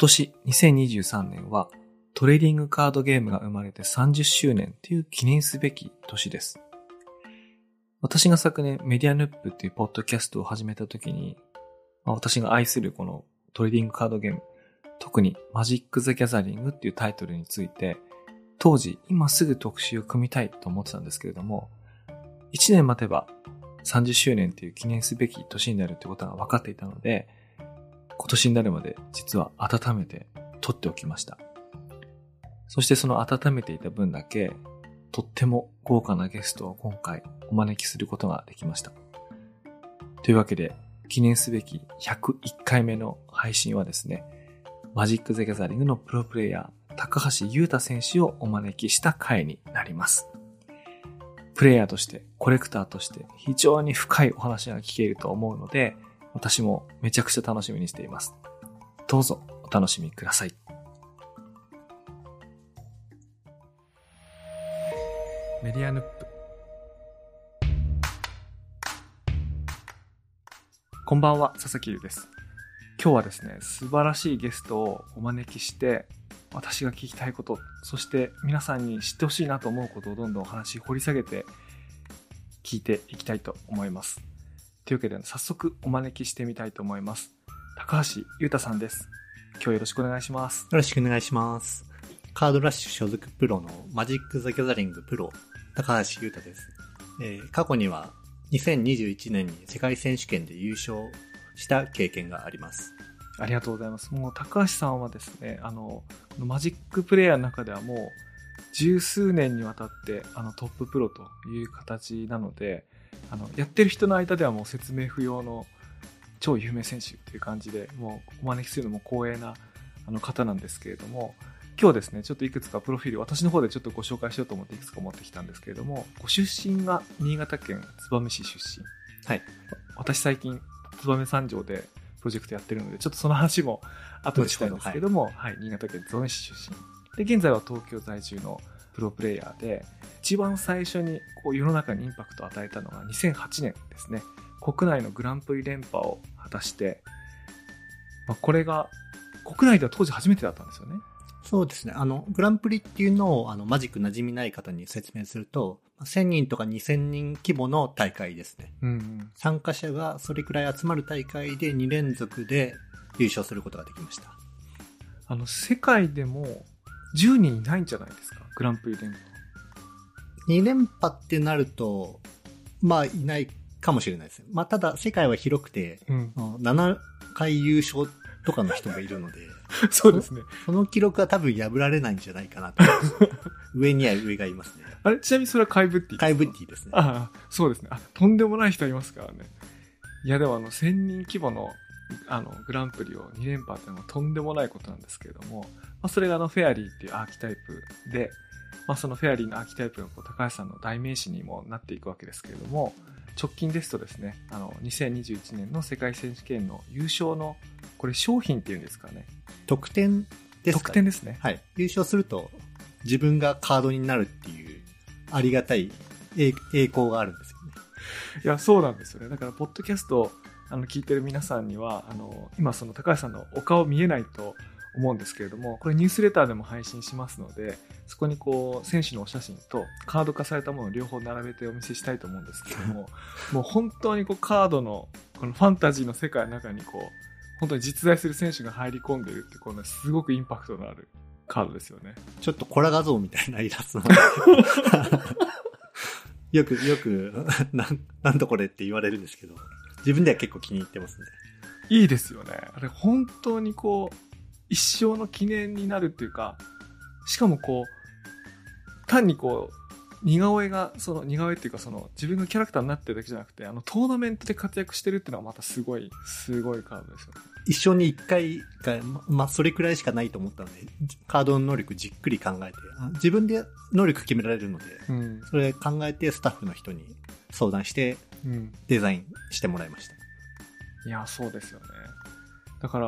今年2023年はトレーディングカードゲームが生まれて30周年という記念すべき年です。私が昨年メディアヌップっていうポッドキャストを始めた時に、ま、私が愛するこのトレーディングカードゲーム、特にマジック・ザ・ギャザリングっていうタイトルについて、当時今すぐ特集を組みたいと思ってたんですけれども、1年待てば30周年という記念すべき年になるってことが分かっていたので、今年になるまで実は温めて撮っておきました。そしてその温めていた分だけ、とっても豪華なゲストを今回お招きすることができました。というわけで、記念すべき101回目の配信はですね、マジック・ザ・ギャザリングのプロプレイヤー、高橋優太選手をお招きした回になります。プレイヤーとして、コレクターとして非常に深いお話が聞けると思うので、私もめちゃくちゃ楽しみにしています。どうぞお楽しみください。メディアヌップこんばんは、佐々木優です。今日はですね、素晴らしいゲストをお招きして、私が聞きたいこと、そして皆さんに知ってほしいなと思うことをどんどんお話掘り下げて聞いていきたいと思います。というわけで、早速お招きしてみたいと思います。高橋優太さんです。今日よろしくお願いします。よろしくお願いします。カードラッシュ所属プロのマジック・ザ・ギャザリングプロ、高橋優太です。えー、過去には2021年に世界選手権で優勝した経験があります。ありがとうございます。もう高橋さんはですね、あの、マジックプレイヤーの中ではもう十数年にわたってあのトッププロという形なので、あの、やってる人の間ではもう説明不要の超有名選手っていう感じで、もうお招きするのも光栄なあの方なんですけれども、今日ですね、ちょっといくつかプロフィール、私の方でちょっとご紹介しようと思っていくつか持ってきたんですけれども、ご出身が新潟県燕市出身。はい。私最近、燕三条でプロジェクトやってるので、ちょっとその話も後でしたいんですけども、はい、はい、新潟県燕市出身。で、現在は東京在住のプロプレイヤーで、一番最初にこう世の中にインパクトを与えたのが2008年ですね。国内のグランプリ連覇を果たして、まあ、これが国内では当時初めてだったんですよね。そうですね。あの、グランプリっていうのを、あの、マジック馴染みない方に説明すると、1000人とか2000人規模の大会ですね。うん、うん、参加者がそれくらい集まる大会で2連続で優勝することができました。あの、世界でも10人いないんじゃないですかグランプリ連覇。2連覇ってなると、まあ、いないかもしれないですね。まあ、ただ、世界は広くて、うん、7回優勝とかの人がいるので、そうですね。その記録は多分破られないんじゃないかなと。上には上がいますね。あれ？ちなみにそれはカイブッティカイブッティですね。ああ、そうですね。あ、とんでもない人いますからね。いや、でもあの、1000人規模の、あの、グランプリを2連覇っていうのはとんでもないことなんですけれども、まあ、それがあの、フェアリーっていうアーキタイプで、まあ、そのフェアリーのアーキタイプがこう高橋さんの代名詞にもなっていくわけですけれども、直近ですとですね、あの、2021年の世界選手権の優勝の、これ商品っていうんですかね。得点ですか、ね、得点ですね。はい。優勝すると自分がカードになるっていうありがたい栄光があるんですよね。いや、そうなんですよね。だから、ポッドキャストあの聞いてる皆さんには、あの、今その高橋さんのお顔見えないと思うんですけれども、これニュースレターでも配信しますので、そこにこう、選手のお写真とカード化されたものを両方並べてお見せしたいと思うんですけれども、もう本当にこう、カードの、このファンタジーの世界の中にこう、本当に実在する選手が入り込んでるって、このすごくインパクトのあるカードですよね。ちょっとコラ画像みたいなイラストよく、よく、なん、なんとこれって言われるんですけど、自分では結構気に入ってますね。いいですよね。あれ本当にこう、一生の記念になるっていうか、しかもこう、単にこう、似顔絵が、その似顔絵っていうかその自分のキャラクターになってるだけじゃなくて、あのトーナメントで活躍してるっていうのはまたすごい、すごいカードですよね。一生に一回が、まあ、それくらいしかないと思ったので、カードの能力じっくり考えて、自分で能力決められるので、うん、それ考えてスタッフの人に相談して、デザインしてもらいました。うん、いや、そうですよね。だから、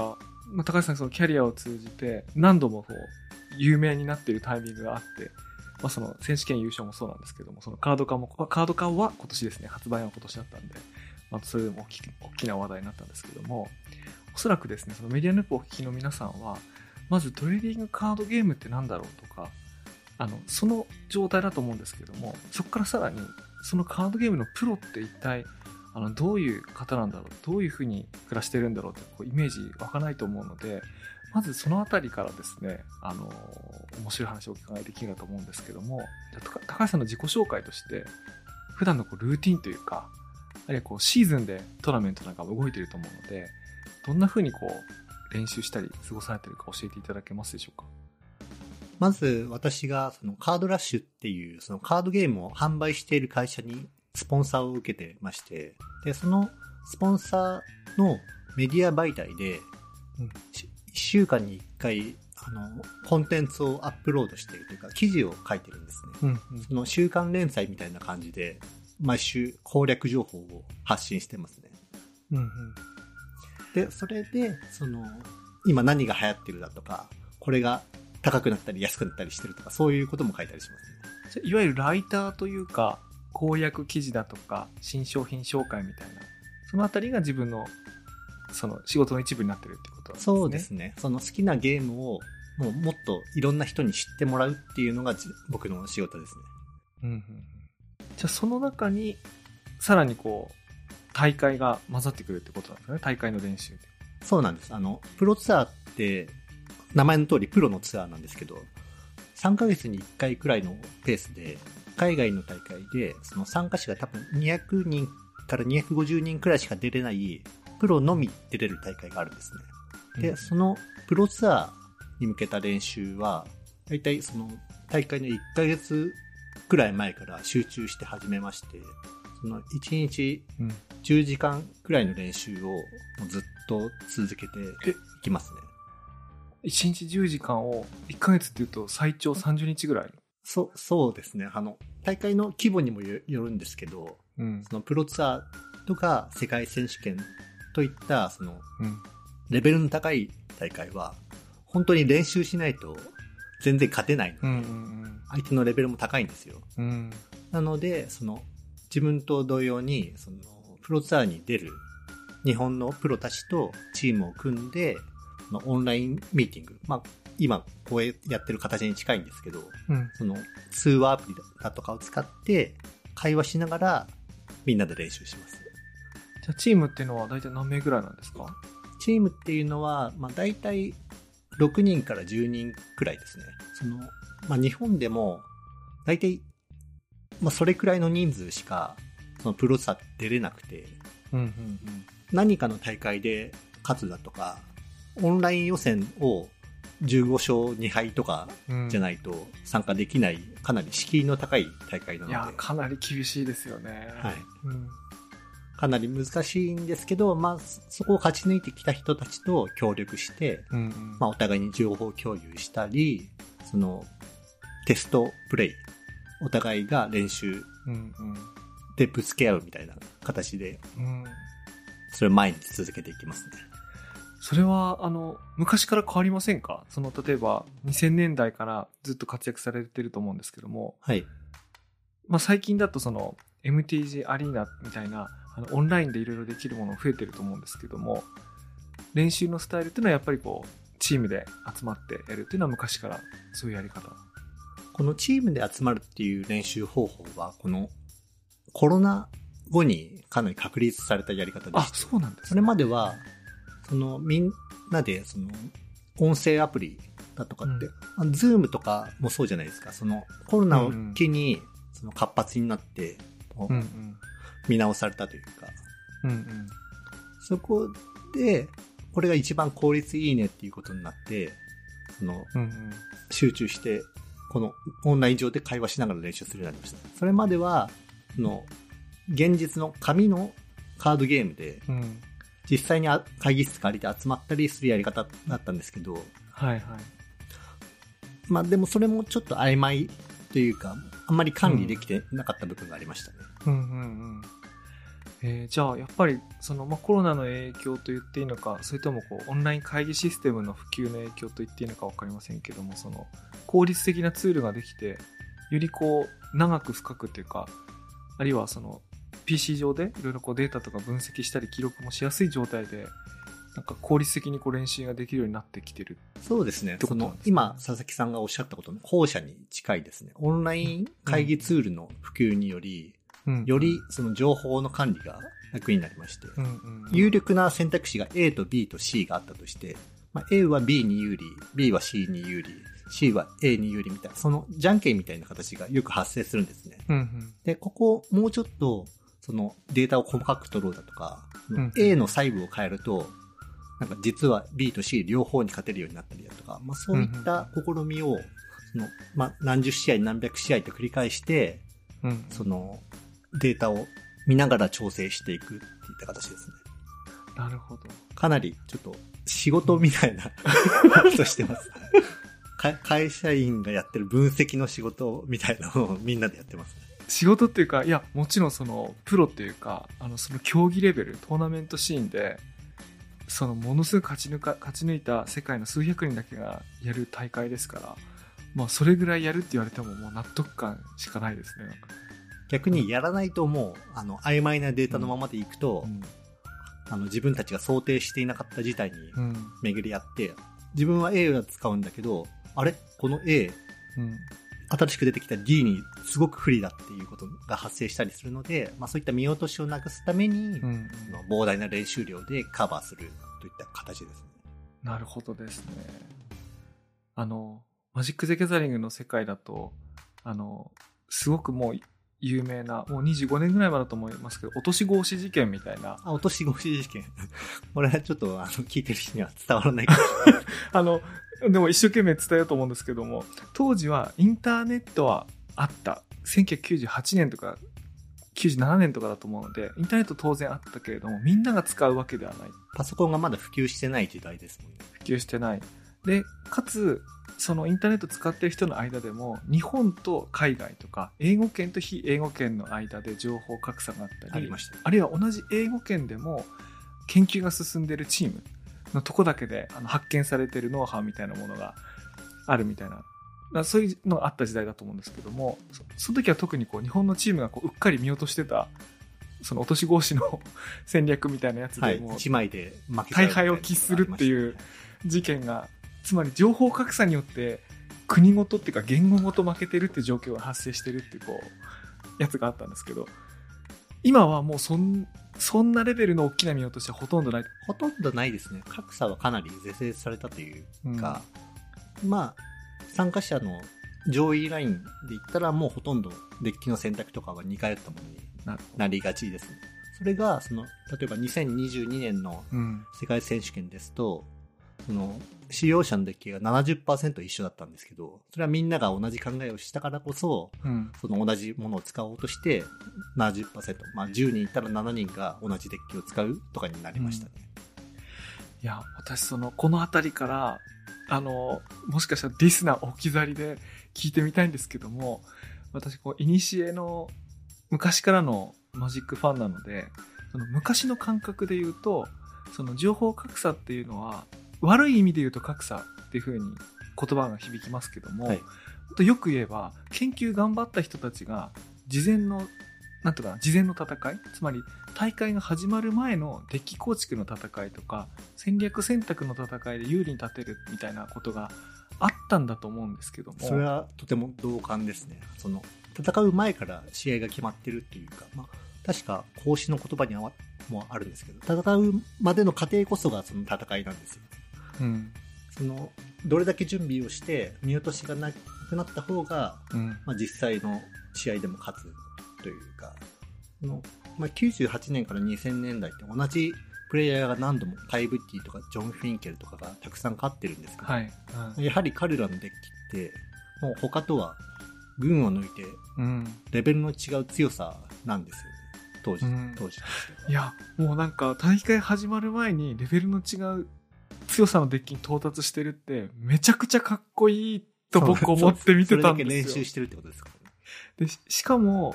まあ、高橋さんそのキャリアを通じて何度もこう、有名になっているタイミングがあって、まあ、その選手権優勝もそうなんですけども、そのカード化も、カード化は今年ですね、発売は今年だったんで、まあ、それでも大き大きな話題になったんですけども、おそらくですね、そのメディアヌップをお聞きの皆さんは、まずトレーディングカードゲームって何だろうとか、あの、その状態だと思うんですけども、そこからさらに、そのカードゲームのプロって一体、あの、どういう方なんだろう、どういうふうに暮らしてるんだろうってこうイメージ湧かないと思うので、まずそのあたりからですね、あの、面白い話をお伺いできるかと思うんですけども、高橋さんの自己紹介として、普段のこうルーティンというか、あるいはこうシーズンでトーナメントなんか動いてると思うので、どんな風にこう練習したり過ごされてるか教えていただけますでしょうか？まず私がそのカードラッシュっていうそのカードゲームを販売している会社にスポンサーを受けてまして、で、そのスポンサーのメディア媒体で、1週間に1回、あの、コンテンツをアップロードしているというか、記事を書いてるんですね。うんうん、その週刊連載みたいな感じで、毎週攻略情報を発信してますね。うんうん、で、それで、その、今何が流行ってるだとか、これが高くなったり安くなったりしてるとか、そういうことも書いたりしますね。いわゆるライターというか、公約記事だとか、新商品紹介みたいな、そのあたりが自分の、その仕事の一部になってるってことですね。そうですね。その好きなゲームを、もうもっといろんな人に知ってもらうっていうのが僕の仕事ですね。うんうん。じゃあその中に、さらにこう、大会が混ざってくるってことなんですね。大会の練習で。そうなんです。あの、プロツアーって、名前の通りプロのツアーなんですけど、3ヶ月に1回くらいのペースで、海外の大会で、その参加者が多分200人から250人くらいしか出れない、プロのみ出れる大会があるんですね。で、そのプロツアーに向けた練習は、大体その大会の1ヶ月くらい前から集中して始めまして、その1日10時間くらいの練習をずっと続けていきますね。1日10時間を1ヶ月っていうと最長30日ぐらい？そう、そうですね。あの、大会の規模にもよるんですけど、うん、そのプロツアーとか世界選手権といった、その、うん、レベルの高い大会は、本当に練習しないと全然勝てないの。で、うんうんうん、相手のレベルも高いんですよ。うん、なので、その、自分と同様に、その、プロツアーに出る日本のプロたちとチームを組んで、オンラインミーティング、まあ、今こうやってる形に近いんですけど、うん、その通話アプリだとかを使って会話しながらみんなで練習します。じゃあチームっていうのは大体何名ぐらいなんですか？チームっていうのは、まあ大体6人から10人くらいですね。その、まあ日本でも大体、まあそれくらいの人数しかそのプロサ出れなくて、うんうんうん、何かの大会で勝つだとか、オンライン予選を15勝2敗とかじゃないと参加できない、かなり敷居の高い大会なので。いや、かなり厳しいですよね。はい。うん、かなり難しいんですけど、まあ、そこを勝ち抜いてきた人たちと協力して、うんうん、まあ、お互いに情報共有したり、その、テストプレイ、お互いが練習でぶつけ合うみたいな形で、うん、それを毎日続けていきますね。それは、あの、昔から変わりませんか？その、例えば、2000年代からずっと活躍されてると思うんですけども、はい。まあ、最近だとその、MTG アリーナみたいな、あの、オンラインでいろいろできるもの増えてると思うんですけども、練習のスタイルっていうのはやっぱりこう、チームで集まってやるっていうのは昔からそういうやり方このチームで集まるっていう練習方法は、このコロナ後にかなり確立されたやり方でして。あ、そうなんです、ね、それまでは、そのみんなでその音声アプリだとかって、うん、ズームとかもそうじゃないですか。そのコロナを機にその活発になって、うんうん、見直されたというか、うんうん、そこで、これが一番効率いいねっていうことになって、その、うんうん、集中して、このオンライン上で会話しながら練習するようになりました。それまでは、その、現実の紙のカードゲームで、うん実際に会議室借りて集まったりするやり方だったんですけど、はいはい。まあでもそれもちょっと曖昧というか、あんまり管理できてなかった部分がありましたね。うん、うん、うんうんえー、じゃあやっぱりその、まあ、コロナの影響と言っていいのかそれともこうオンライン会議システムの普及の影響と言っていいのか分かりませんけどもその効率的なツールができてよりこう長く深くというかあるいはその PC 上でいろいろこうデータとか分析したり記録もしやすい状態でなんか効率的にこう練習ができるようになってきてるそうですね。その、今、佐々木さんがおっしゃったことの後者に近いですね。オンライン会議ツールの普及により、うん、よりその情報の管理が楽になりまして、有力な選択肢が A と B と C があったとして、まあ、A は B に有利、B は C に有利、C は A に有利みたいな、そのじゃんけんみたいな形がよく発生するんですね。うんうん、で、ここもうちょっと、そのデータを細かく取ろうだとか、うん、A の細部を変えると、なんか実は B と C 両方に勝てるようになったりだとか、まあそういった試みを、その、まあ何十試合何百試合と繰り返して、うん、そのデータを見ながら調整していくっていった形ですね。なるほど。かなりちょっと仕事みたいな ことしてます。会社員がやってる分析の仕事みたいなのをみんなでやってます、ね。仕事っていうか、いや、もちろんその、プロっていうか、あの、その競技レベル、トーナメントシーンで、その、ものすごく勝ち抜か、勝ち抜いた世界の数百人だけがやる大会ですから、まあ、それぐらいやるって言われても、もう納得感しかないですね、逆にやらないともう、あの、曖昧なデータのままでいくと、うん、あの、自分たちが想定していなかった事態に巡り合って、自分は A を使うんだけど、あれ？この A、うん、新しく出てきた D にすごく不利だっていうことが発生したりするので、まあそういった見落としをなくすために、うん、膨大な練習量でカバーするといった形ですね。なるほどですね。あの、マジック・ゼ・ギャザリングの世界だと、あの、すごくもう有名な、もう25年ぐらい前だと思いますけど、落とし格子事件みたいな。あ、落とし格子事件。これはちょっと、あの、聞いてる人には伝わらないかもしれない。あの、でも一生懸命伝えようと思うんですけども、当時はインターネットはあった。1998年とか97年とかだと思うので、インターネット当然あったけれども、みんなが使うわけではない。パソコンがまだ普及してない時代ですもんね。普及してない。で、かつ、そのインターネット使ってる人の間でも、日本と海外とか、英語圏と非英語圏の間で情報格差があったり、ありました、あるいは同じ英語圏でも、研究が進んでるチームのとこだけであの発見されてるノウハウみたいなものがあるみたいな、そういうのがあった時代だと思うんですけども、その時は特にこう日本のチームがこううっかり見落としてた、その落とし格子の 戦略みたいなやつでも、はい、枚で大敗を喫するっていう事件が、つまり情報格差によって国ごとっていうか言語ごと負けてるっていう状況が発生してるっていうこう、やつがあったんですけど、今はもうそんそんなレベルの大きな見落としはほとんどない。ほとんどないですね。格差はかなり是正されたというか、うん、まあ、参加者の上位ラインで言ったらもうほとんどデッキの選択とかは似通ったものになりがちですね。それが、その、例えば2022年の世界選手権ですと、その、使用者のデッキが70%一緒だったんですけど、それはみんなが同じ考えをしたからこそ、うん、その同じものを使おうとして70%、まあ10人いたら7人が同じデッキを使うとかになりましたね。うん、いや、私その、この辺りから、あの、もしかしたらリスナー置き去りで聞いてみたいんですけども、私、こう、いにしえの昔からのマジックファンなので、その昔の感覚で言うと、その情報格差っていうのは、悪い意味で言うと格差っていうふうに言葉が響きますけども、はい、とよく言えば研究頑張った人たちが事前のなんとか事前の戦いつまり大会が始まる前のデッキ構築の戦いとか戦略選択の戦いで有利に立てるみたいなことがあったんだと思うんですけどもそれはとても同感ですね。その戦う前から試合が決まってるっていうか、まあ、確か孔子の言葉にもあるんですけど戦うまでの過程こそがその戦いなんですようん、そのどれだけ準備をして見落としがなくなった方が、うん、まあ、実際の試合でも勝つというかの、まあ、98年から2000年代って同じプレイヤーが何度もカイブッティとかジョン・フィンケルとかがたくさん勝ってるんですけど、はい。やはり彼らのデッキってもう他とは群を抜いてレベルの違う強さなんですよね。当時、うん、当時いやもうなんか大会始まる前にレベルの違う強さのデッキに到達してるって、めちゃくちゃかっこいいと僕思って見てたんですよ。それだけ練習してるってことですか、で、しかも、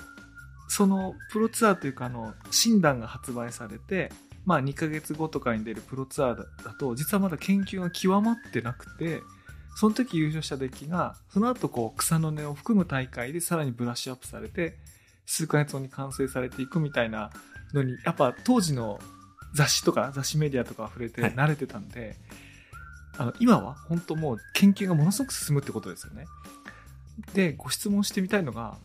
そのプロツアーというかあの、診断が発売されて、まあ2ヶ月後とかに出るプロツアーだと、実はまだ研究が極まってなくて、その時優勝したデッキが、その後こう草の根を含む大会でさらにブラッシュアップされて、数ヶ月後に完成されていくみたいなのに、やっぱ当時の雑誌とか雑誌メディアとか触れて慣れてたんで、はい、あの今は本当もう研究がものすごく進むってことですよね。でご質問してみたいのが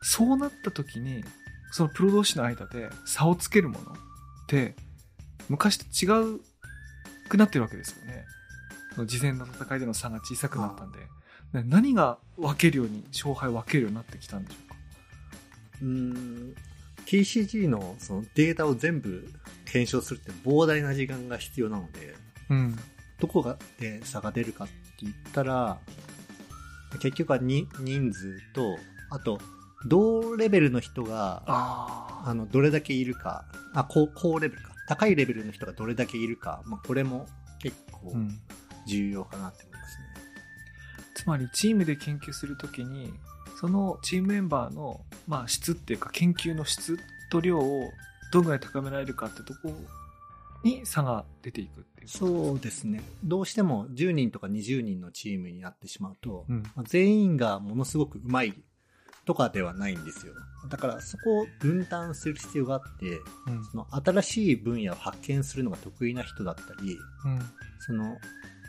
そうなった時にそのプロ同士の間で差をつけるものって昔と違うくなってるわけですよね。事前の戦いでの差が小さくなったんで、何が分けるように、勝敗を分けるようになってきたんでしょうか？うん、TCG のそのデータを全部検証するって膨大な時間が必要なので、うん、どこがで差が出るかって言ったら、結局はに人数と、あと、同レベルの人が、あの、どれだけいるか、あ、高、高レベルか。高いレベルの人がどれだけいるか、まあ、これも結構重要かなって思いますね。うん、つまり、チームで研究するときに、そのチームメンバーの、まあ、質っていうか、研究の質と量をどのぐらい高められるかってとこに差が出ていくっていうそうですね。どうしても10人とか20人のチームになってしまうと、うん、まあ、全員がものすごくうまいとかではないんですよ。だからそこを分担する必要があって、うん、その新しい分野を発見するのが得意な人だったり、うん、その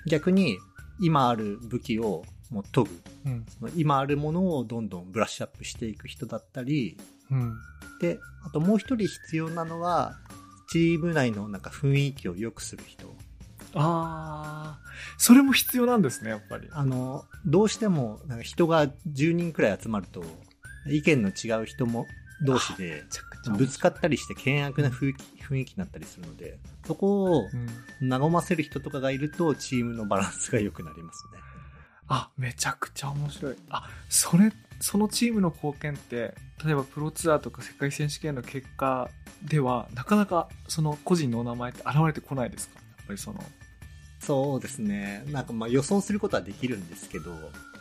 逆に今ある武器をもう研ぐ、うん、その今あるものをどんどんブラッシュアップしていく人だったり、で、あともう一人必要なのは、チーム内のなんか雰囲気を良くする人。ああ、それも必要なんですね、やっぱり。あの、どうしても、なんか人が10人くらい集まると、意見の違う人も同士でぶつかったりして険悪な雰囲気雰囲気になったりするので、そこを和ませる人とかがいるとチームのバランスが良くなりますね。あ、めちゃくちゃ面白い。あ、それ、そのチームの貢献って、例えばプロツアーとか世界選手権の結果では、なかなかその個人のお名前って現れてこないですか？やっぱりその。そうですね。なんかまあ予想することはできるんですけど、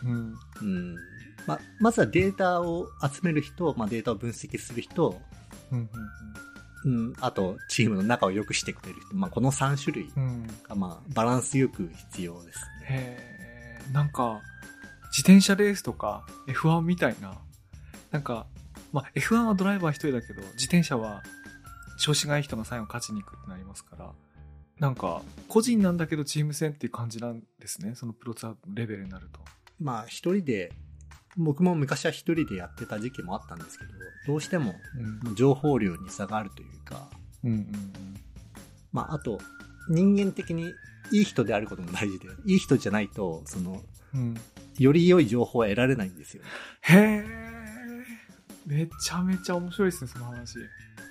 うん。うん。まあ、まずはデータを集める人、まあ、データを分析する人、うん、うん、うん、あと、チームの中を良くしてくれる人、まあ、この3種類が、まあ、バランスよく必要ですね。へなんか、自転車レースとか F1 みたいな、なんか、まあ、F1 はドライバー一人だけど、自転車は調子がいい人が最後勝ちに行くってなりますから、なんか、個人なんだけどチーム戦っていう感じなんですね。そのプロツアーレベルになると。まあ、一人で僕も昔は一人でやってた時期もあったんですけど、どうしても情報量に差があるというか、うんうんうん、まあ、あと、人間的にいい人であることも大事で、いい人じゃないと、その、うん、より良い情報は得られないんですよ、へえ。めちゃめちゃ面白いですね、その話。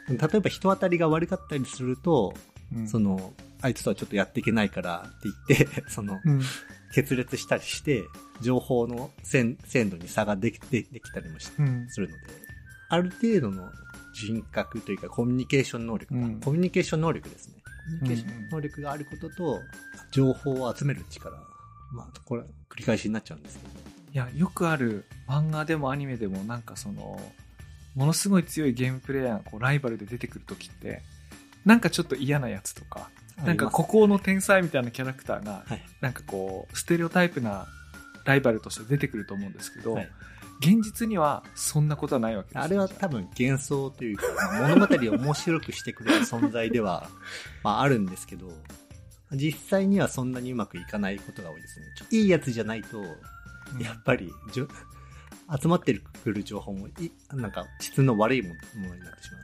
例えば人当たりが悪かったりすると、うん、その、あいつとはちょっとやっていけないからって言って、その、うん、決裂したりして、情報の鮮度に差ができでできたりもし、うん、するので、ある程度の人格というかコミュニケーション能力、うん、コミュニケーション能力ですね。コミュニケーション能力があることと、情報を集める力。まあ、これ、繰り返しになっちゃうんですけど。いや、よくある漫画でもアニメでもなんかその、ものすごい強いゲームプレイヤーがこうライバルで出てくるときって、なんかちょっと嫌なやつとか、なんか孤高の天才みたいなキャラクターが、なんかこう、ステレオタイプなライバルとして出てくると思うんですけど、はい、現実にはそんなことはないわけですあれは多分幻想というか、物語を面白くしてくれる存在では、まああるんですけど、実際にはそんなにうまくいかないことが多いですね。いいやつじゃないと、やっぱり、うん、集まってくる情報もい、なんか質の悪いものになってしまう。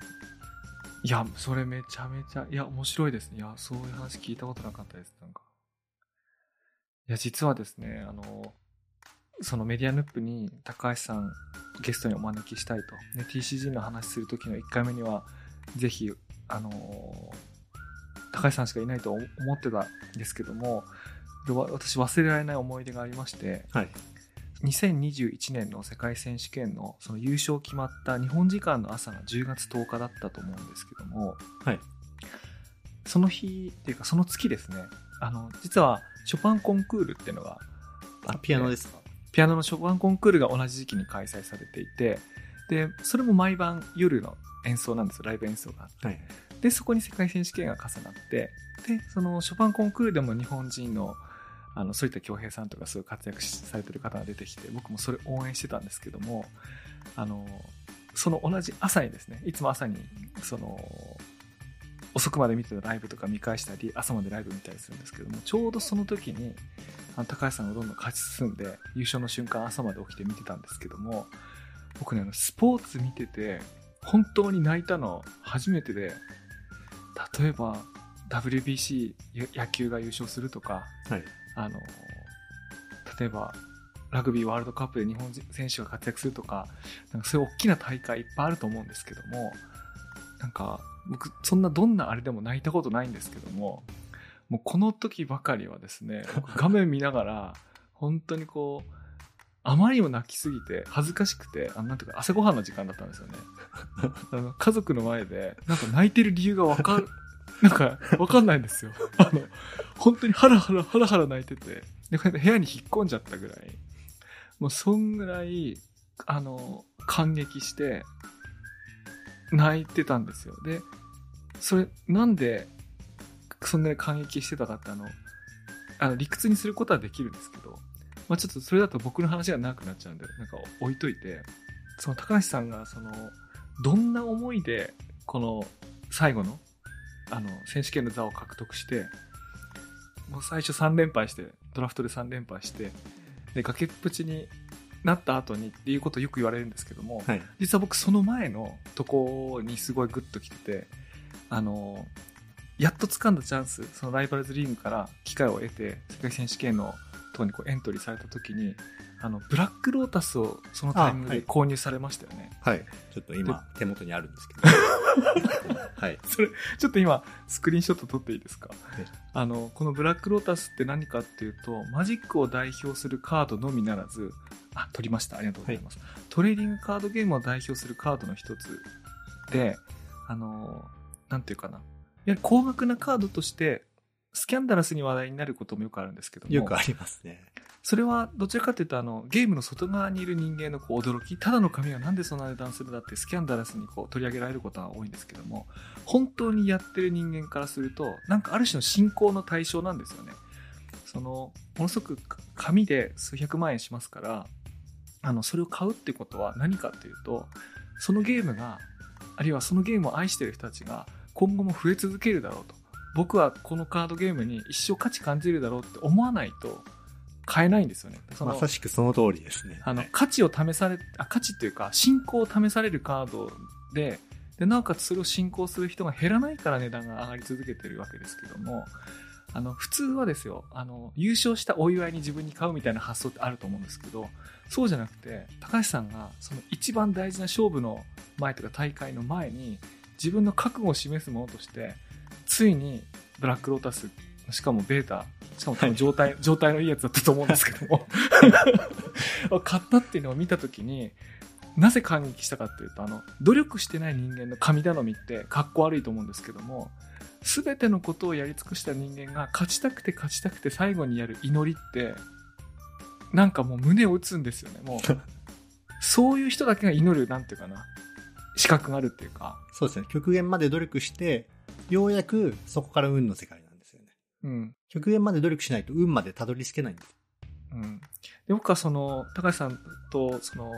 いや、それめちゃめちゃ、いや、面白いですね。いや、そういう話聞いたことなかったです。なんか。いや、実はですね、あの、そのメディアヌップに高橋さんゲストにお招きしたいと。ね、TCG の話するときの1回目には、ぜひ、あの高橋さんしかいないと思ってたんですけども、私忘れられない思い出がありまして、はい、2021年の世界選手権のその優勝決まった日本時間の朝が10月10日だったと思うんですけども、はい、その日っていうかその月ですね。あの実はショパンコンクールっていうのがあピアノですか？ピアノのショパンコンクールが同じ時期に開催されていてでそれも毎晩夜の演奏なんです。よライブ演奏があって、はい、でそこに世界選手権が重なってでそのショパンコンクールでも日本人のあの、反田恭平さんとかすごい活躍されてる方が出てきて、僕もそれ応援してたんですけども、あの、その同じ朝にですね、いつも朝に、その、遅くまで見てたライブとか見返したり、朝までライブ見たりするんですけども、ちょうどその時に、あの高橋さんがどんどん勝ち進んで、優勝の瞬間朝まで起きて見てたんですけども、僕ね、あの、スポーツ見てて、本当に泣いたの初めてで、例えば、WBC 野球が優勝するとか、はい、あの、例えば、ラグビーワールドカップで日本選手が活躍するとか、なんかそういう大きな大会いっぱいあると思うんですけども、なんか、僕、そんなどんなあれでも泣いたことないんですけども、もうこの時ばかりはですね、画面見ながら、本当にこう、あまりにも泣きすぎて、恥ずかしくて、あなんていうか、朝ごはんの時間だったんですよね。あの家族の前で、なんか泣いてる理由がわかる、なんか、わかんないんですよ。あの、本当にハラハラ、ハラハラ泣いてて、で、部屋に引っ込んじゃったぐらい、もうそんぐらい、あの、感激して、泣いてたんですよ。で、それ、なんで、そんなに感激してたかってあの、あの、理屈にすることはできるんですけど、まあちょっとそれだと僕の話が長くなっちゃうんで、なんか置いといて、その高橋さんが、その、どんな思いで、この、最後の、あの、選手権の座を獲得して、もう最初3連敗して、ドラフトで3連敗して、で、崖っぷちになった後にっていうことをよく言われるんですけども、はい、実は僕その前のとこにすごいグッときてて、あの、やっと掴んだチャンス、そのライバルズリーグから機会を得て、世界選手権のとこにこうエントリーされた時に、あの、ブラックロータスをそのタイミングで購入されましたよね。はい。はい、ちょっと今、手元にあるんですけど。はい。それ、ちょっと今、スクリーンショット撮っていいですか？あの、このブラックロータスって何かっていうと、マジックを代表するカードのみならず、あ、撮りました。ありがとうございます。はい、トレーディングカードゲームを代表するカードの一つで、あの、なんていうかな。やはり高額なカードとして、スキャンダラスに話題になることもよくあるんですけども。よくありますね。それはどちらかというとあのゲームの外側にいる人間のこう驚きただの紙がなんでそんな値段するんだってスキャンダラスにこう取り上げられることが多いんですけども本当にやってる人間からするとなんかある種の信仰の対象なんですよねそのものすごく紙で数百万円しますからあのそれを買うってことは何かっていうとそのゲームがあるいはそのゲームを愛してる人たちが今後も増え続けるだろうと僕はこのカードゲームに一生価値感じるだろうって思わないと買えないんですよね。まさしくその通りですね。あの、価値を試され、あ、価値っていうか、信仰を試されるカードで、で、なおかつそれを信仰する人が減らないから値段が上がり続けてるわけですけども、あの、普通はですよ、あの、優勝したお祝いに自分に買うみたいな発想ってあると思うんですけど、そうじゃなくて、高橋さんが、その一番大事な勝負の前とか大会の前に、自分の覚悟を示すものとして、ついに、ブラックロータス、しかもベータ、しかも多分状態、状態のいいやつだったと思うんですけども 買ったっていうのを見たときに、なぜ感激したかっていうと、あの、努力してない人間の神頼みってかっこ悪いと思うんですけども、すべてのことをやり尽くした人間が勝ちたくて勝ちたくて最後にやる祈りって、なんかもう胸を打つんですよね、もう。そういう人だけが祈る、なんていうかな、資格があるっていうか。そうですね。極限まで努力して、ようやくそこから運の世界なんですよね。うん。極限まで努力しないと運までたどり着けないんです。うん。で、僕はその、高橋さんと、その、こ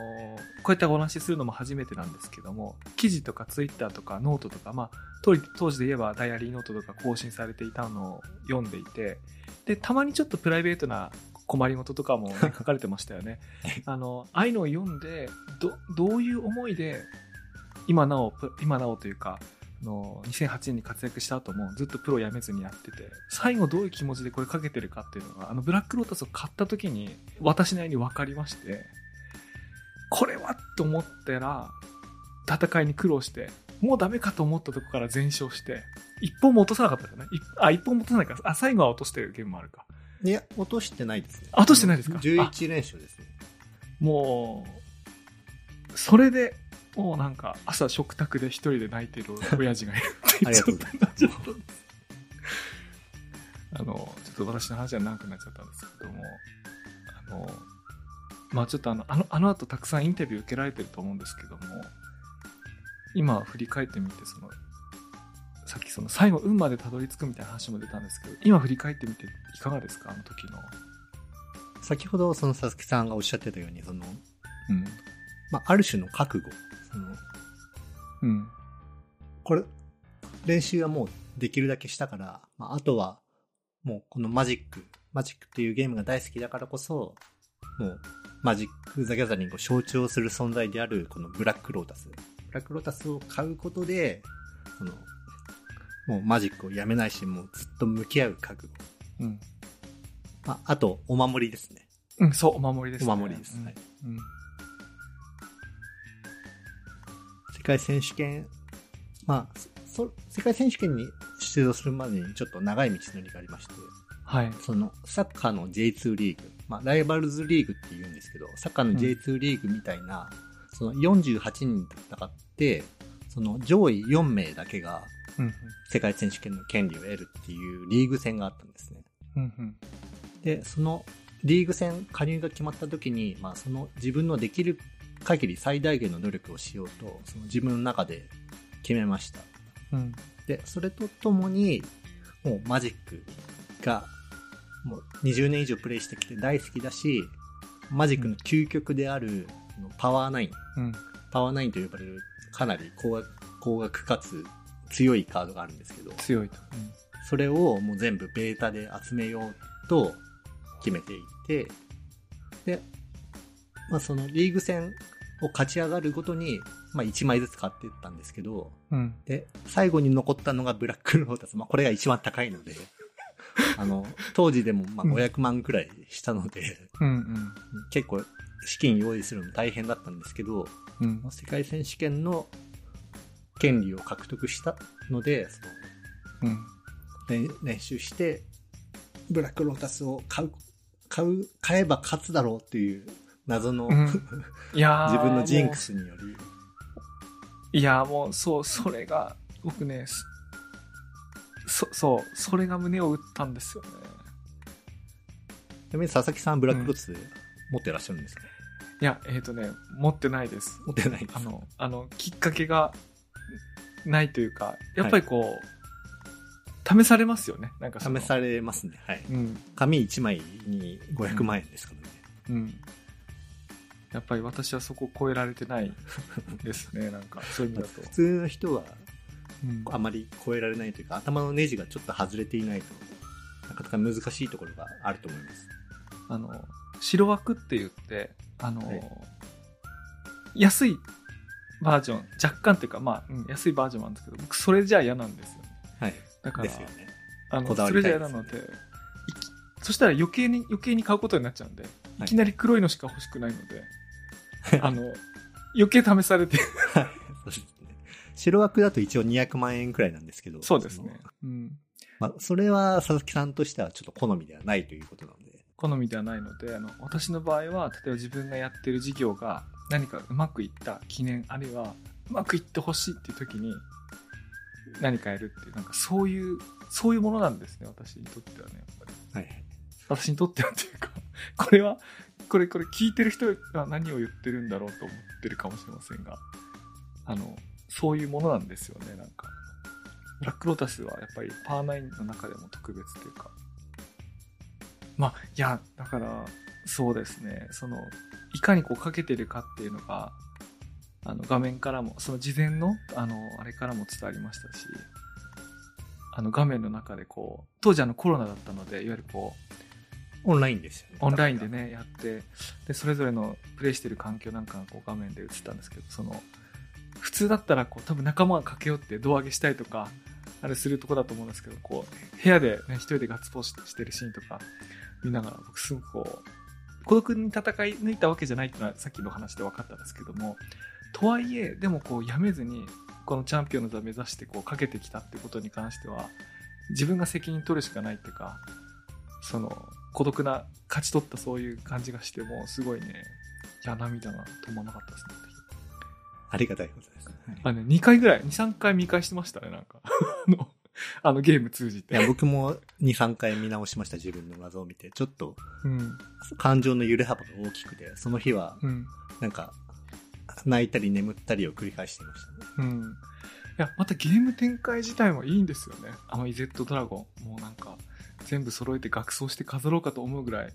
うやってお話しするのも初めてなんですけども、記事とかツイッターとかノートとか、まあ、当時で言えばダイアリーノートとか更新されていたのを読んでいて、で、たまにちょっとプライベートな困りごととかも、ね、書かれてましたよね。あの、ああいうのを読んで、ど、どういう思いで、今なお、今なおというか、の2008年に活躍した後もずっとプロ辞めずにやってて最後どういう気持ちでこれかけてるかっていうのがあのブラックロータスを買った時に私なりに分かりましてこれはと思ったら戦いに苦労してもうダメかと思ったとこから全勝して一本も落とさなかったよね。あ一本も落とさないか。あ最後は落としてるゲームもあるか。いや落としてないですね。落としてないですか？11連勝ですね。もうそれでもうなんか朝食卓で一人で泣いてる 親父がいるっていう状態になっちゃったんです。あの、ちょっと私の話は長くなっちゃったんですけども、あの、まあちょっとあの、あの、あの後たくさんインタビュー受けられてると思うんですけども、今振り返ってみて、その、さっきその最後運までたどり着くみたいな話も出たんですけど、今振り返ってみていかがですか？あの時の。先ほどその佐々木さんがおっしゃってたように、その、うん。まあ、ある種の覚悟。その、うん。これ、練習はもうできるだけしたから、まあ、あとは、もうこのマジック、マジックっていうゲームが大好きだからこそ、もう、マジック・ザ・ギャザリングを象徴する存在である、このブラック・ロータス。ブラック・ロータスを買うことで、その、もうマジックをやめないし、もうずっと向き合う覚悟。うん。まあ、あと、お守りですね。うん、そう、お守りです、ね。お守りです。うん、はい。うん。世界選手権、まあ、そ、世界選手権に出場するまでにちょっと長い道のりがありまして、はい。その、サッカーの J2 リーグ、まあ、ライバルズリーグって言うんですけど、サッカーの J2 リーグみたいな、うん、その48人戦って、その上位4名だけが、世界選手権の権利を得るっていうリーグ戦があったんですね。うんうん、で、そのリーグ戦加入が決まった時に、まあ、その自分のできる限り最大限の努力をしようと、その自分の中で決めました。うん、で、それとともに、もうマジックが、もう20年以上プレイしてきて大好きだし、マジックの究極である、パワーナイン、うん、パワーナインと呼ばれるかなり高額高額かつ強いカードがあるんですけど、強いと。うん、それをもう全部ベータで集めようと決めていて、で、まあそのリーグ戦を勝ち上がるごとに、まあ1枚ずつ買っていったんですけど、うん、で、最後に残ったのがブラックロータス。まあこれが一番高いので、あの、当時でもまあ500万くらいしたので、うんうん、結構資金用意するの大変だったんですけど、うん、世界選手権の権利を獲得したので、その、うん、練習して、ブラックロータスを買う、買う、買えば勝つだろうっていう謎の、うん、いや 自分のジンクスにより。いやもう、そう、それが、僕ね、そ、そう、それが胸を打ったんですよね。ちなみに佐々木さんブラックロータス持ってらっしゃるんですか、いや、えっ、ー、とね、持ってないです。持ってないあの、あの、きっかけがないというか、やっぱりこう、はい試されますよね。なんか試されますね。はい。うん。紙1枚に500万円ですからね。うん。うん、やっぱり私はそこを超えられてない ですね。なんか、そういう意味だと。普通の人は、あまり超えられないというか、頭のネジがちょっと外れていないと、なかなか難しいところがあると思います。あの、白枠って言って、あの、はい、安いバージョン、若干っていうか、まあ、うん、安いバージョンなんですけど、僕それじゃ嫌なんですよね。はい。だから、ですよね、あの、それじゃ嫌なので、そしたら余計に、余計に買うことになっちゃうんで、いきなり黒いのしか欲しくないので、はい、あの、余計試されてそうですね。白枠だと一応200万円くらいなんですけど。そうですね。うん。まあ、それは佐々木さんとしてはちょっと好みではないということなので。好みではないので、あの、私の場合は、例えば自分がやってる事業が何かうまくいった記念、あるいはうまくいってほしいっていう時に何かやるっていう、なんかそういう、そういうものなんですね、私にとってはね、やっぱり。はい。私にとってはっていうかこれは、これ、これ聞いてる人は何を言ってるんだろうと思ってるかもしれませんが、あの、そういうものなんですよね、なんか。ブラックロータスはやっぱりパーナインの中でも特別というか。まあ、いや、だから、そうですね、その、いかにこうかけてるかっていうのが、あの画面からも、その事前の、あの、あれからも伝わりましたし、あの画面の中でこう、当時あのコロナだったので、いわゆるこう、オンラインですよね。オンラインでね、やって、で、それぞれのプレイしてる環境なんかがこう画面で映ったんですけど、その、普通だったらこう、多分仲間が駆け寄って胴上げしたいとか、あれするとこだと思うんですけど、こう、部屋でね、一人でガッツポーズしてるシーンとか見ながら、僕すごくこう、孤独に戦い抜いたわけじゃないっていうのはさっきの話で分かったんですけども、とはいえ、でもこう、やめずに、このチャンピオンの座目指してこう、かけてきたってことに関しては、自分が責任取るしかないっていうか、その、孤独な、勝ち取ったそういう感じがしても、すごいね、いや、涙が止まらなかったですね。ありがたいことです。あね、2回ぐらい、2、3回見返してましたね、なんか。あの、ゲーム通じて。いや、僕も2、3回見直しました、自分の画像を見て。ちょっと、うん、感情の揺れ幅が大きくて、その日は、なんか、泣いたり眠ったりを繰り返していましたね。うん。いや、またゲーム展開自体もいいんですよね。あの、イゼットドラゴン。もうなんか、全部揃えて額装して飾ろうかと思うぐらい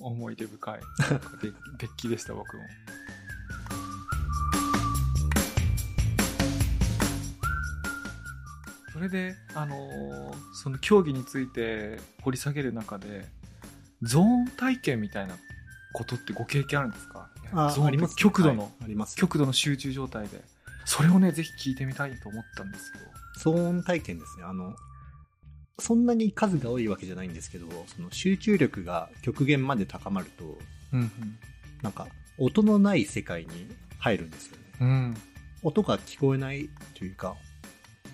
思い出深い デデッキでした、僕も。そそれで、あのーその競技について掘り下げる中で、ゾーン体験みたいなことってご経験あるんですか？あゾーンあります、極度の、はいあります。極度の集中状態で。それをね、ぜひ聞いてみたいと思ったんですよ。騒音体験ですね。あの、そんなに数が多いわけじゃないんですけど、その集中力が極限まで高まると、うんなんか、音のない世界に入るんですよね。うん。うん。音が聞こえないというか、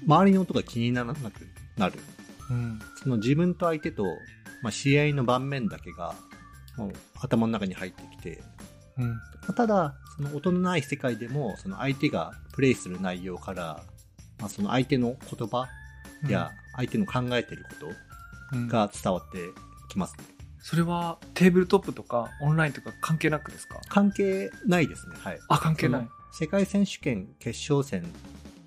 周りの音が気にならなくなる。うん。その自分と相手と、まあ、試合の盤面だけが、もう頭の中に入ってきて、うん。まあただ、その音のない世界でも、その相手がプレイする内容から、まあ、その相手の言葉や相手の考えてることうん、が伝わってきますね。それはテーブルトップとかオンラインとか関係なくですか？関係ないですね、はい。あ、関係ない世界選手権決勝戦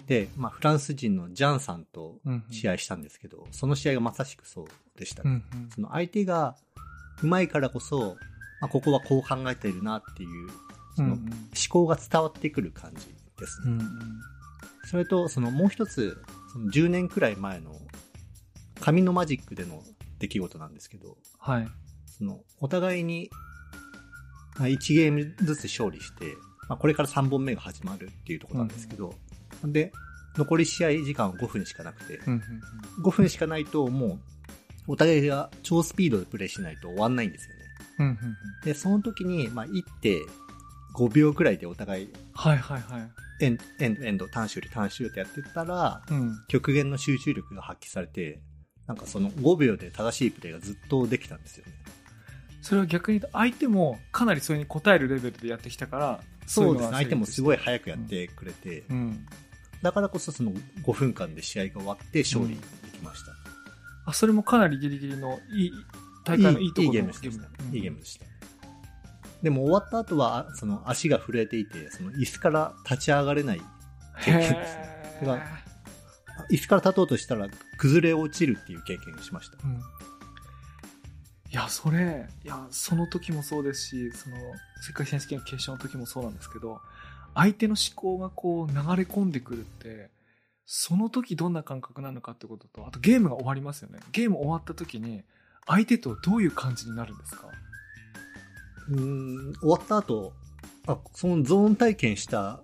で、まあ、フランス人のジャンさんとうん試合したんですけど、その試合がまさしくそうでしたね。うんうんその相手が上手いからこそ、まあ、ここはこう考えているなっていう、その思うん考が伝わってくる感じですね。うんうんそれと、そのもう一つ、その10年くらい前の紙のマジックでの出来事なんですけど、はい。そのお互いにまあ1ゲームずつ勝利して、まあ、これから3本目が始まるっていうところなんですけど、で、残り試合時間は5分しかなくて、うんうん5分しかないともう、お互いが超スピードでプレイしないと終わんないんですよね。うんうんうんで、その時に、まあ、1手5秒くらいでお互い、はいはいはい。エンエンド、エンド、短周より短周ってやってたら、うん。極限の集中力が発揮されて、なんかその5秒で正しいプレイがずっとできたんですよね。それは逆に言うと相手もかなりそれに応えるレベルでやってきたから、そうですね。相手もすごいい早くやってくれて、のが成立して。うん。だからこそその5分間で試合が終わって勝利できました。あ、それもかなりギリギリのいい、大会のいいところのゲームでした。うんいいゲームでした。でも終わった後は、その足が震えていて、その椅子から立ち上がれない。経験ですねか椅子から立とうとしたら崩れ落ちるっていう経験をしました。うんいや、それ、いや、その時もそうですし、その、世界選手権決勝の時もそうなんですけど、相手の思考がこう流れ込んでくるって、その時どんな感覚なのかってことと、あとゲームが終わりますよね。ゲーム終わった時に、相手とどういう感じになるんですか？うーん、終わった後、あ、そのゾーン体験した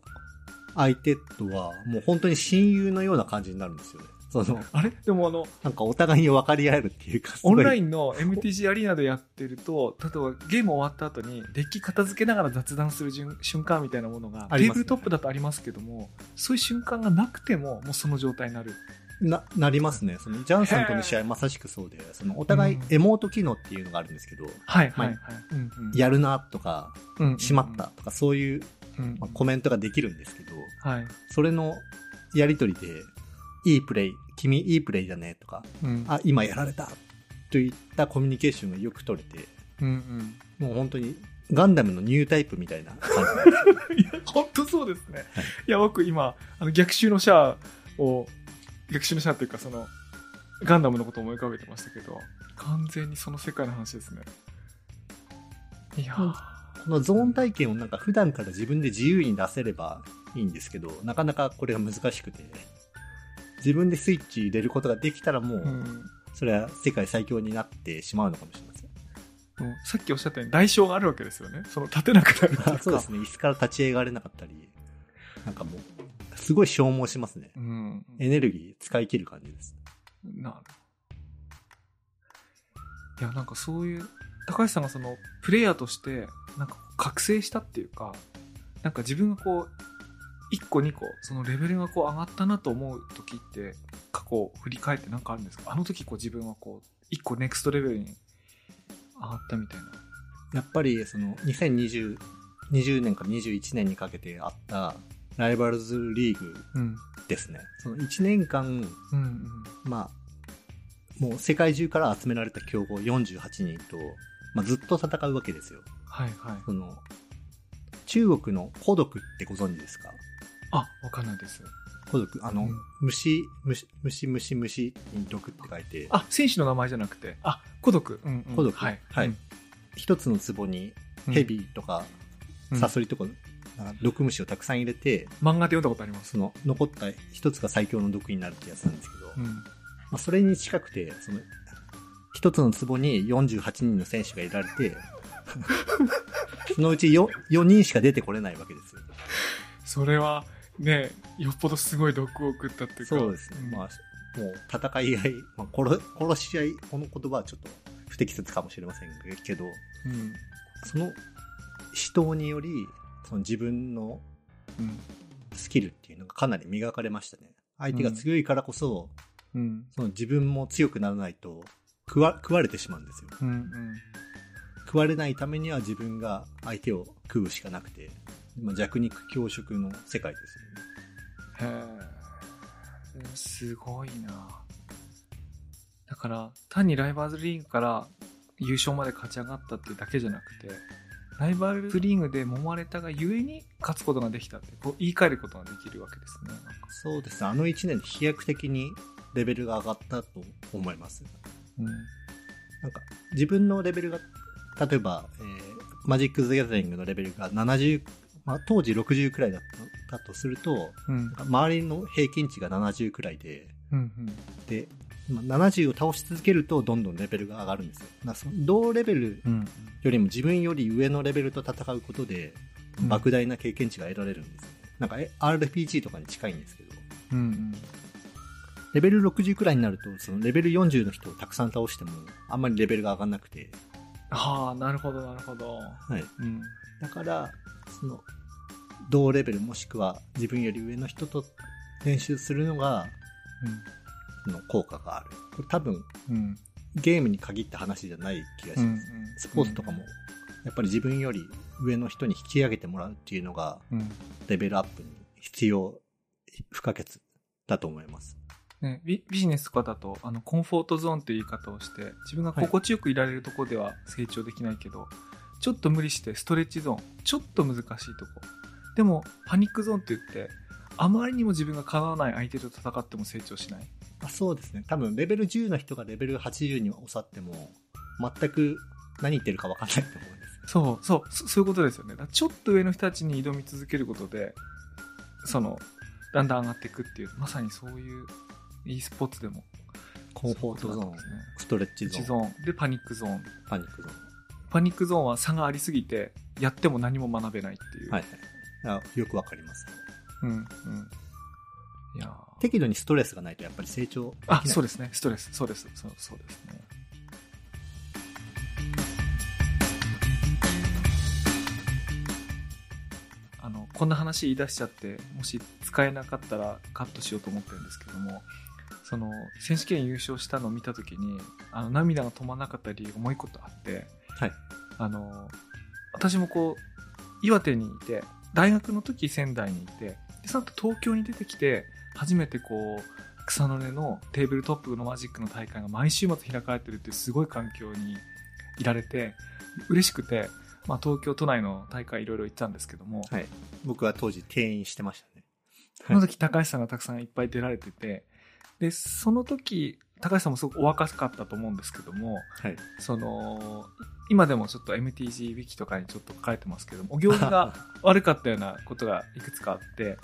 相手とは、もう本当に親友のような感じになるんですよね。その、あれ？でもあの、なんかお互いに分かり合えるっていうか、オンラインンの MTG アリーナでやってると、例えばゲーム終わった後にデッキ片付けながら雑談する瞬瞬間みたいなものが、ねテーブルトップだとありますけども、そういう瞬間がなくても、もうその状態になる。な、なりますね。その、ジャンさんとの試合まさしくそうで、その、お互いうんエモート機能っていうのがあるんですけど、はいまあはいやるなとか、うんうんしまったとか、そういう、うんまあ、コメントができるんですけど、はい。それのやりとりで、いいプレイ、君いいプレイだねとか、うんあ、今やられたといったコミュニケーションがよく取れて、うんうん。もう本当にガンダムのニュータイプみたいな感じ。いや、本当そうですね。はいい、や、僕今、あの逆襲のシャアを、逆襲のシャアっていうか、その、ガンダムのことを思い浮かべてましたけど、完全にその世界の話ですね。いやこのゾーン体験をなんか普段から自分で自由に出せればいいんですけど、なかなかこれが難しくて、自分でスイッチ入れることができたらもう、うんそれは世界最強になってしまうのかもしれません。さっきおっしゃったように代償があるわけですよね。その立てなくなる。そうですね。椅子から立ち上がれなかったり、なんかもう、すごい消耗しますね。うん。エネルギー使い切る感じです。なる。いや、なんかそういう、高橋さんがその、プレイヤーとして、なんか覚醒したっていうか、なんか自分がこう、1個2個、そのレベルがこう上がったなと思う時って、過去を振り返ってなんかあるんですか？あの時こう自分はこう、1個ネクストレベルに上がったみたいな。やっぱり、その、2020、20年から21年にかけてあった、ライバルズリーグうん。ですね。その1年間、うんうん。まあ、もう世界中から集められた強豪48人と、まあ、ずっと戦うわけですよ。はいはい。その、中国の孤独ってご存知ですか？あ、わかんないです。孤独、あの、うん虫、虫、虫、虫、虫に毒って書いて、あ、選手の名前じゃなくて、あ、孤独。うん、うん。孤独はい。はいうん一つの壺に蛇とか、サソリとか毒虫をたくさん入れて、漫画で読んだことあります？その、残った一つが最強の毒になるってやつなんですけど、うん、まあ、それに近くて、その、一つの壺に48人の選手がいられて、そのうち 4, 4人しか出てこれないわけですよ。それは、ね、よっぽどすごい毒を食ったっていうか。そうですね。まあ、もう戦い合い、まあ、殺殺し合い、この言葉はちょっと不適切かもしれませんけど、うん、その死闘により、その自分のスキルっていうのがかなり磨かれましたね。相手が強いからこそ、うん、その自分も強くならないと食わ食われてしまうんですよ、うんうん。食われないためには自分が相手を食うしかなくて、まあ、弱肉強食の世界ですよね。へえ。すごいな。だから、単にライバーズリーグから優勝まで勝ち上がったってだけじゃなくて、ライバルリーグで揉まれたがゆえに勝つことができたってこう言い換えることができるわけですね。そうですあの1年で飛躍的にレベルが上がったと思います。うん、なんか自分のレベルが例えば、えー、マジック・ザ・ギャザリングのレベルが70、まあ、当時60くらいだったとすると、うん、周りの平均値が70くらいで、うんうん、で70を倒し続けるとどんどんレベルが上がるんですよ。その同レベルよりも自分より上のレベルと戦うことで、莫大な経験値が得られるんですよ、ね。なんか RPG とかに近いんですけど、うんうん、レベル60くらいになると、そのレベル40の人をたくさん倒しても、あんまりレベルが上がんなくて。はあ、なるほど、なるほど。はい。うん、だから、その、同レベルもしくは自分より上の人と練習するのが、うんの効果がある。これ多分、うん、ゲームに限った話じゃない気がします。うんうん、スポーツとかも、やっぱり自分より上の人に引き上げてもらうっていうのが、レベルアップに必要、不可欠だと思います。ね、ビジネスとかだとあのコンフォートゾーンという言い方をして自分が心地よくいられるところでは成長できないけど、はい、ちょっと無理してストレッチゾーンちょっと難しいとこ。でもパニックゾーンって言ってあまりにも自分がかなわない相手と戦っても成長しないあそうですね。多分、レベル10の人がレベル80に収っても、全く何言ってるか分かんないと思うんです。そう、そう、そういうことですよね。ちょっと上の人たちに挑み続けることで、その、だんだん上がっていくっていう、まさにそういう e スポーツでも。コンフォートゾーン、ね、ストレッチゾーン。で、パニックゾーン。パニックゾーン。パニックゾーンは差がありすぎて、やっても何も学べないっていう。はい。あよくわかります。うん、うん。いや適度にストレスがないとやっぱり成長あ、そうですね。ストレス。そうです。そうそうですね。あの、こんな話言い出しちゃって、もし使えなかったらカットしようと思ってるんですけども、その、選手権優勝したのを見たときに、あの、涙が止まらなかった理由がもう一個あって、はい。あの、私もこう、岩手にいて、大学の時仙台にいて、その後東京に出てきて、初めてこう草の根のテーブルトップのマジックの大会が毎週末開かれてるっていうすごい環境にいられて嬉しくて、まあ、東京都内の大会いろいろ行ったんですけども、はい、僕は当時定員してましたね。その時高橋さんがたくさんいっぱい出られててでその時高橋さんもすごくお若かったと思うんですけども、はい、その今でもちょっと MTG ウィキとかにちょっと書かれてますけどもお行儀が 悪かったようなことがいくつかあって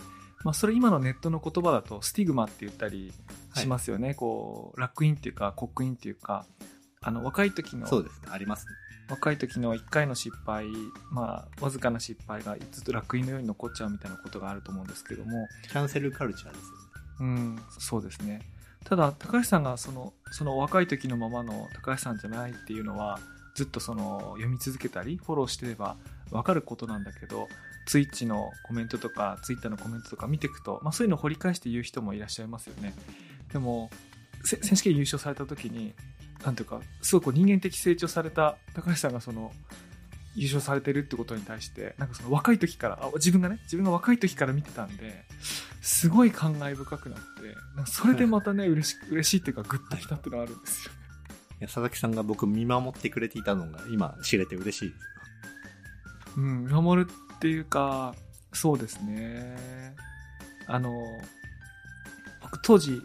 まあ、それ今のネットの言葉だとスティグマって言ったりしますよね、はい、こうラックインっていうかコックインっていうか。あの若い時のそうですね。あります、ね、若い時の1回の失敗まあわずかな失敗がずっとラックインのように残っちゃうみたいなことがあると思うんですけども。キャンセルカルチャーですよね。うんそうですね。ただ高橋さんがそのその若い時のままの高橋さんじゃないっていうのはずっとその読み続けたりフォローしてれば分かることなんだけどツイッチのコメントとか、ツイッターのコメントとか見ていくと、まあそういうのを掘り返して言う人もいらっしゃいますよね。でも、選手権優勝された時に、なんていうか、すごく人間的成長された高橋さんがその、優勝されてるってことに対して、なんかその若い時から、あ自分がね、自分が若い時から見てたんで、すごい感慨深くなって、なんかそれでまたね、嬉し嬉しいっていうか、グッときたっていうのがあるんですよね。いや佐々木さんが僕見守ってくれていたのが今知れて嬉しいです。うん、見守るっていうか、そうですね。あの、僕当時、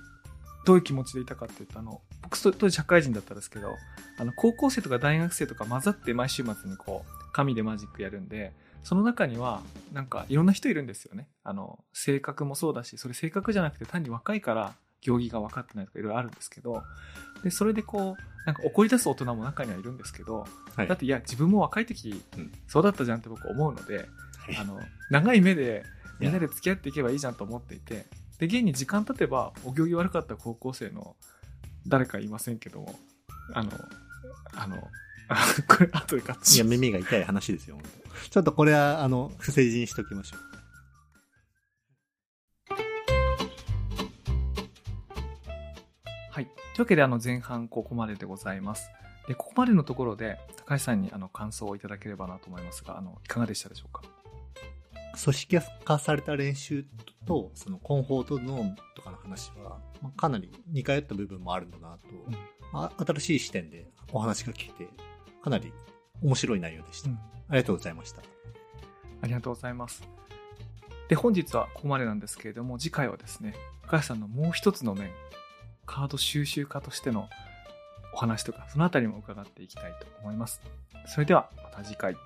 どういう気持ちでいたかっていうと、あの、僕当時社会人だったんですけど、あの、高校生とか大学生とか混ざって毎週末にこう、紙でマジックやるんで、その中には、なんかいろんな人いるんですよね。あの、性格もそうだし、それ性格じゃなくて単に若いから行儀が分かってないとかいろいろあるんですけど、で、それでこう、なんか怒り出す大人も中にはいるんですけど、はい、だっていや、自分も若い時、うん、そうだったじゃんって僕思うので、はい、あの、長い目でみんなで付き合っていけばいいじゃんと思っていて、で、現に時間経てば、お行儀悪かった高校生の誰かいませんけども、あの、あの、これ後でカッチいや、耳が痛い話ですよ、ちょっとこれは、あの、不正字にしときましょう。はい。というわけで、あの、前半ここまででございます。で、ここまでのところで、高橋さんにあの感想をいただければなと思いますが、あの、いかがでしたでしょうか？組織化された練習と、そのコンフォートゾーンとかの話は、まあ、かなり似通った部分もあるんだなと、うん、新しい視点でお話が聞けて、かなり面白い内容でした。うん、ありがとうございました。ありがとうございます。で、本日はここまでなんですけれども、次回はですね、高橋さんのもう一つの面、カード収集家としてのお話とか、そのあたりも伺っていきたいと思います。それでは、また次回。